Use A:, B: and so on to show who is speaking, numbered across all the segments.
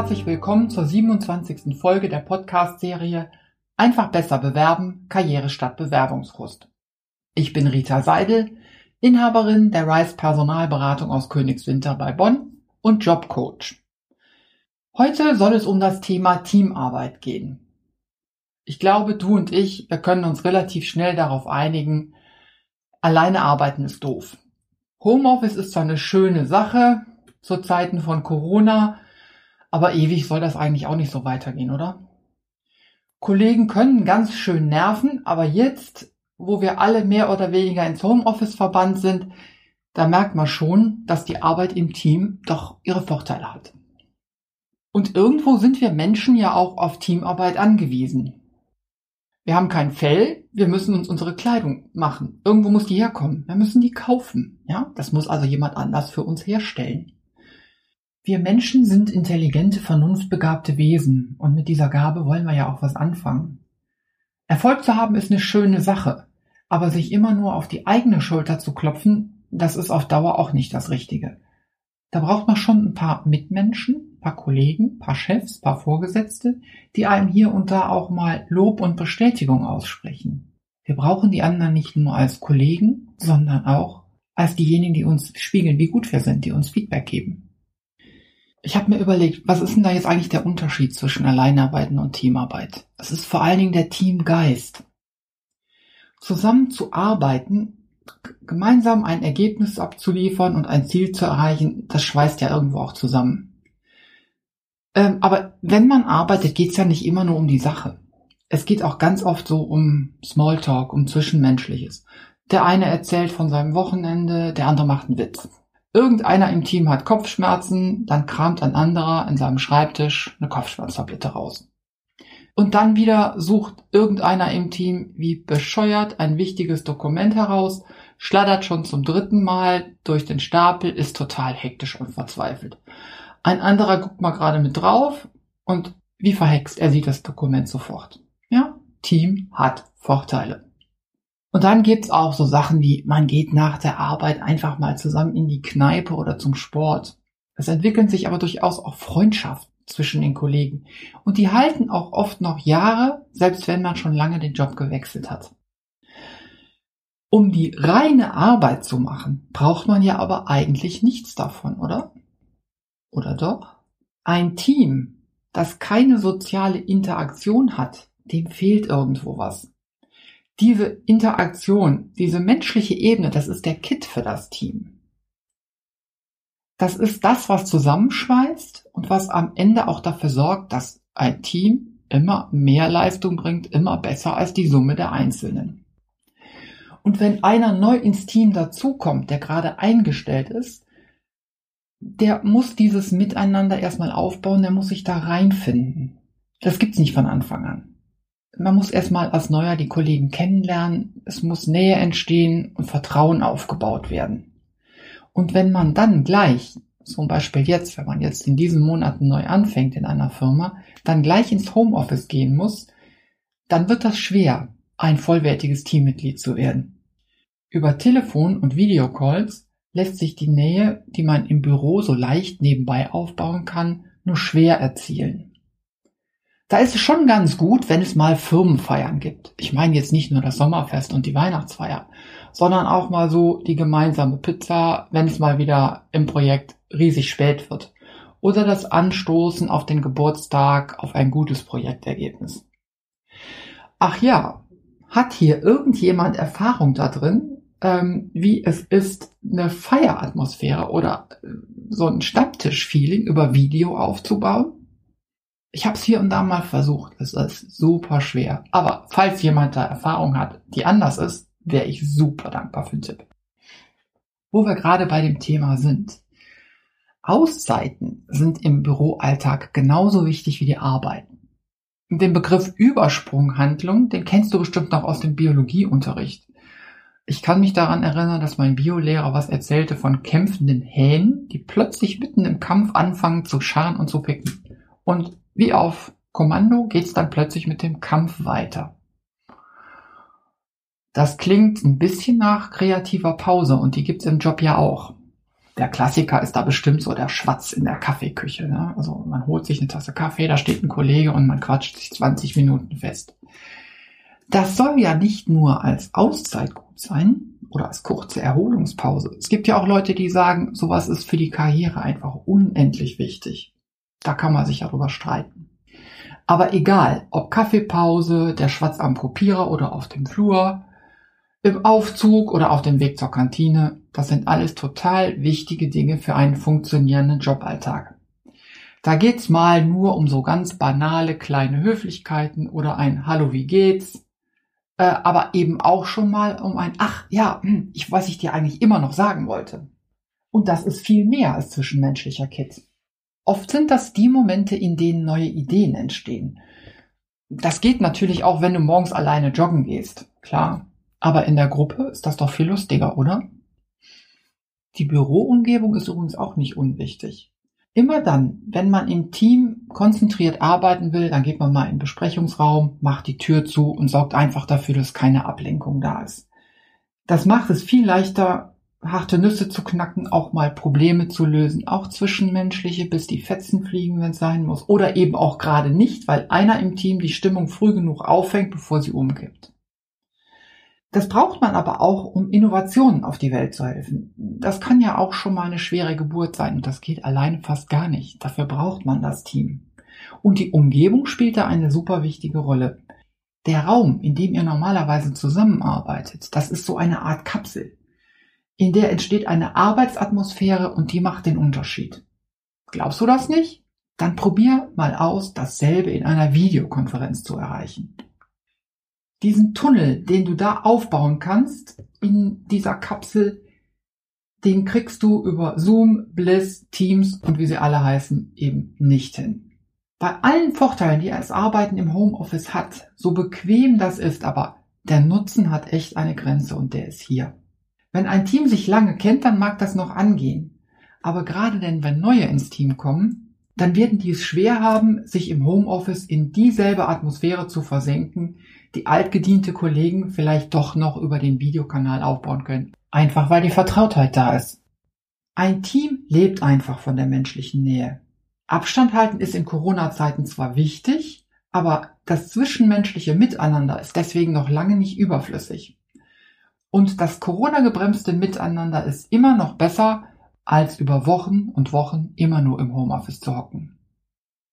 A: herzlich willkommen zur 27. Folge der Podcast-Serie Einfach besser bewerben, Karriere statt Bewerbungsfrust. Ich bin Rita Seidel, Inhaberin der Rice Personalberatung aus Königswinter bei Bonn und Jobcoach. Heute soll es um das Thema Teamarbeit gehen. Ich glaube, du und ich, wir können uns relativ schnell darauf einigen, alleine arbeiten ist doof. Homeoffice ist zwar eine schöne Sache zu Zeiten von Corona, aber ewig soll das eigentlich auch nicht so weitergehen, oder? Kollegen können ganz schön nerven, aber jetzt, wo wir alle mehr oder weniger ins Homeoffice verbannt sind, da merkt man schon, dass die Arbeit im Team doch ihre Vorteile hat. Und irgendwo sind wir Menschen ja auch auf Teamarbeit angewiesen. Wir haben kein Fell, wir müssen uns unsere Kleidung machen. Irgendwo muss die herkommen. Wir müssen die kaufen. Ja, das muss also jemand anders für uns herstellen. Wir Menschen sind intelligente, vernunftbegabte Wesen und mit dieser Gabe wollen wir ja auch was anfangen. Erfolg zu haben ist eine schöne Sache, aber sich immer nur auf die eigene Schulter zu klopfen, das ist auf Dauer auch nicht das Richtige. Da braucht man schon ein paar Mitmenschen, paar Kollegen, paar Chefs, paar Vorgesetzte, die einem hier und da auch mal Lob und Bestätigung aussprechen. Wir brauchen die anderen nicht nur als Kollegen, sondern auch als diejenigen, die uns spiegeln, wie gut wir sind, die uns Feedback geben. Ich habe mir überlegt, was ist denn da jetzt eigentlich der Unterschied zwischen Alleinarbeiten und Teamarbeit? Es ist vor allen Dingen der Teamgeist. Zusammen zu arbeiten, gemeinsam ein Ergebnis abzuliefern und ein Ziel zu erreichen, das schweißt ja irgendwo auch zusammen. Ähm, aber wenn man arbeitet, geht es ja nicht immer nur um die Sache. Es geht auch ganz oft so um Smalltalk, um Zwischenmenschliches. Der eine erzählt von seinem Wochenende, der andere macht einen Witz. Irgendeiner im Team hat Kopfschmerzen, dann kramt ein anderer in seinem Schreibtisch eine Kopfschmerztablette raus. Und dann wieder sucht irgendeiner im Team wie bescheuert ein wichtiges Dokument heraus, schlattert schon zum dritten Mal durch den Stapel, ist total hektisch und verzweifelt. Ein anderer guckt mal gerade mit drauf und wie verhext, er sieht das Dokument sofort. Ja, Team hat Vorteile. Und dann gibt's auch so Sachen wie, man geht nach der Arbeit einfach mal zusammen in die Kneipe oder zum Sport. Es entwickeln sich aber durchaus auch Freundschaften zwischen den Kollegen. Und die halten auch oft noch Jahre, selbst wenn man schon lange den Job gewechselt hat. Um die reine Arbeit zu machen, braucht man ja aber eigentlich nichts davon, oder? Oder doch? Ein Team, das keine soziale Interaktion hat, dem fehlt irgendwo was diese Interaktion, diese menschliche Ebene, das ist der Kit für das Team. Das ist das, was zusammenschweißt und was am Ende auch dafür sorgt, dass ein Team immer mehr Leistung bringt, immer besser als die Summe der Einzelnen. Und wenn einer neu ins Team dazukommt, der gerade eingestellt ist, der muss dieses Miteinander erstmal aufbauen, der muss sich da reinfinden. Das gibt's nicht von Anfang an man muss erstmal als Neuer die Kollegen kennenlernen, es muss Nähe entstehen und Vertrauen aufgebaut werden. Und wenn man dann gleich, zum Beispiel jetzt, wenn man jetzt in diesen Monaten neu anfängt in einer Firma, dann gleich ins Homeoffice gehen muss, dann wird das schwer, ein vollwertiges Teammitglied zu werden. Über Telefon und Videocalls lässt sich die Nähe, die man im Büro so leicht nebenbei aufbauen kann, nur schwer erzielen. Da ist es schon ganz gut, wenn es mal Firmenfeiern gibt. Ich meine jetzt nicht nur das Sommerfest und die Weihnachtsfeier, sondern auch mal so die gemeinsame Pizza, wenn es mal wieder im Projekt riesig spät wird. Oder das Anstoßen auf den Geburtstag auf ein gutes Projektergebnis. Ach ja, hat hier irgendjemand Erfahrung da drin, ähm, wie es ist, eine Feieratmosphäre oder äh, so ein Stammtisch-Feeling über Video aufzubauen? Ich habe es hier und da mal versucht. Es ist super schwer. Aber falls jemand da Erfahrung hat, die anders ist, wäre ich super dankbar für einen Tipp. Wo wir gerade bei dem Thema sind. Auszeiten sind im Büroalltag genauso wichtig wie die Arbeiten. Den Begriff Übersprunghandlung, den kennst du bestimmt noch aus dem Biologieunterricht. Ich kann mich daran erinnern, dass mein Biolehrer was erzählte von kämpfenden Hähnen, die plötzlich mitten im Kampf anfangen zu scharren und zu picken. Und wie auf Kommando geht's dann plötzlich mit dem Kampf weiter. Das klingt ein bisschen nach kreativer Pause und die gibt's im Job ja auch. der Klassiker ist da bestimmt so der Schwatz in der Kaffeeküche. Ne? Also man holt sich eine Tasse Kaffee, da steht ein Kollege und man quatscht sich 20 Minuten fest. Das soll ja nicht nur als Auszeit gut sein oder als kurze Erholungspause. Es gibt ja auch Leute, die sagen, sowas ist für die Karriere einfach unendlich wichtig. Da kann man sich ja drüber streiten. Aber egal, ob Kaffeepause, der Schwatz am Kopierer oder auf dem Flur, im Aufzug oder auf dem Weg zur Kantine, das sind alles total wichtige Dinge für einen funktionierenden Joballtag. Da geht's mal nur um so ganz banale kleine Höflichkeiten oder ein Hallo, wie geht's? Äh, aber eben auch schon mal um ein Ach, ja, hm, ich weiß, ich dir eigentlich immer noch sagen wollte. Und das ist viel mehr als zwischenmenschlicher Kit. Oft sind das die Momente, in denen neue Ideen entstehen. Das geht natürlich auch, wenn du morgens alleine joggen gehst, klar. Aber in der Gruppe ist das doch viel lustiger, oder? Die Büroumgebung ist übrigens auch nicht unwichtig. Immer dann, wenn man im Team konzentriert arbeiten will, dann geht man mal in den Besprechungsraum, macht die Tür zu und sorgt einfach dafür, dass keine Ablenkung da ist. Das macht es viel leichter, harte Nüsse zu knacken, auch mal Probleme zu lösen, auch zwischenmenschliche, bis die Fetzen fliegen, wenn es sein muss. Oder eben auch gerade nicht, weil einer im Team die Stimmung früh genug auffängt, bevor sie umkippt. Das braucht man aber auch, um Innovationen auf die Welt zu helfen. Das kann ja auch schon mal eine schwere Geburt sein und das geht alleine fast gar nicht. Dafür braucht man das Team. Und die Umgebung spielt da eine super wichtige Rolle. Der Raum, in dem ihr normalerweise zusammenarbeitet, das ist so eine Art Kapsel. In der entsteht eine Arbeitsatmosphäre und die macht den Unterschied. Glaubst du das nicht? Dann probier mal aus, dasselbe in einer Videokonferenz zu erreichen diesen Tunnel, den du da aufbauen kannst in dieser Kapsel, den kriegst du über Zoom, Bliss, Teams und wie sie alle heißen eben nicht hin. Bei allen Vorteilen, die das Arbeiten im Homeoffice hat, so bequem das ist, aber der Nutzen hat echt eine Grenze und der ist hier. Wenn ein Team sich lange kennt, dann mag das noch angehen. Aber gerade denn, wenn neue ins Team kommen, dann werden die es schwer haben, sich im Homeoffice in dieselbe Atmosphäre zu versenken, die altgediente Kollegen vielleicht doch noch über den Videokanal aufbauen können. Einfach weil die Vertrautheit da ist. Ein Team lebt einfach von der menschlichen Nähe. Abstand halten ist in Corona-Zeiten zwar wichtig, aber das zwischenmenschliche Miteinander ist deswegen noch lange nicht überflüssig. Und das Corona-gebremste Miteinander ist immer noch besser, als über Wochen und Wochen immer nur im Homeoffice zu hocken.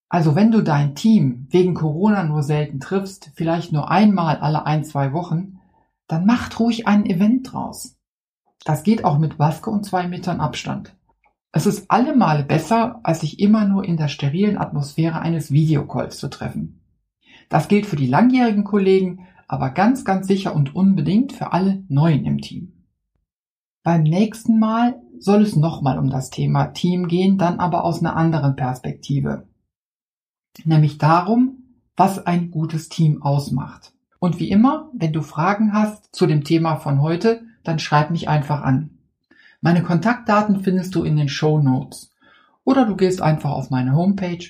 A: Also wenn du dein Team wegen Corona nur selten triffst, vielleicht nur einmal alle ein, zwei Wochen, dann macht ruhig ein Event draus. Das geht auch mit Maske und zwei Metern Abstand. Es ist allemal besser, als sich immer nur in der sterilen Atmosphäre eines Videocalls zu treffen. Das gilt für die langjährigen Kollegen, aber ganz, ganz sicher und unbedingt für alle Neuen im Team. Beim nächsten Mal soll es nochmal um das Thema Team gehen, dann aber aus einer anderen Perspektive nämlich darum, was ein gutes Team ausmacht. Und wie immer, wenn du Fragen hast zu dem Thema von heute, dann schreib mich einfach an. Meine Kontaktdaten findest du in den Show Notes. Oder du gehst einfach auf meine Homepage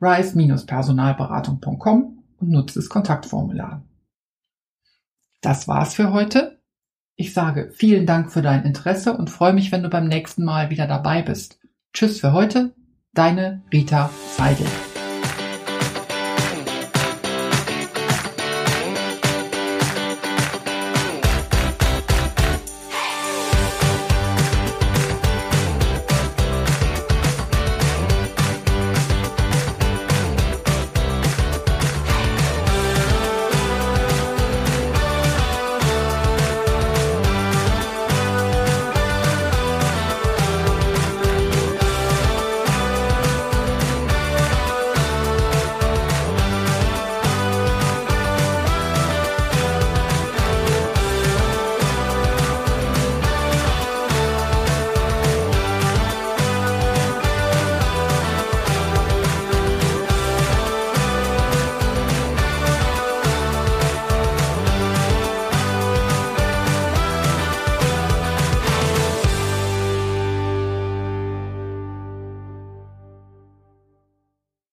A: rise-personalberatung.com und nutzt das Kontaktformular. Das war's für heute. Ich sage vielen Dank für dein Interesse und freue mich, wenn du beim nächsten Mal wieder dabei bist. Tschüss für heute, deine Rita Seidel.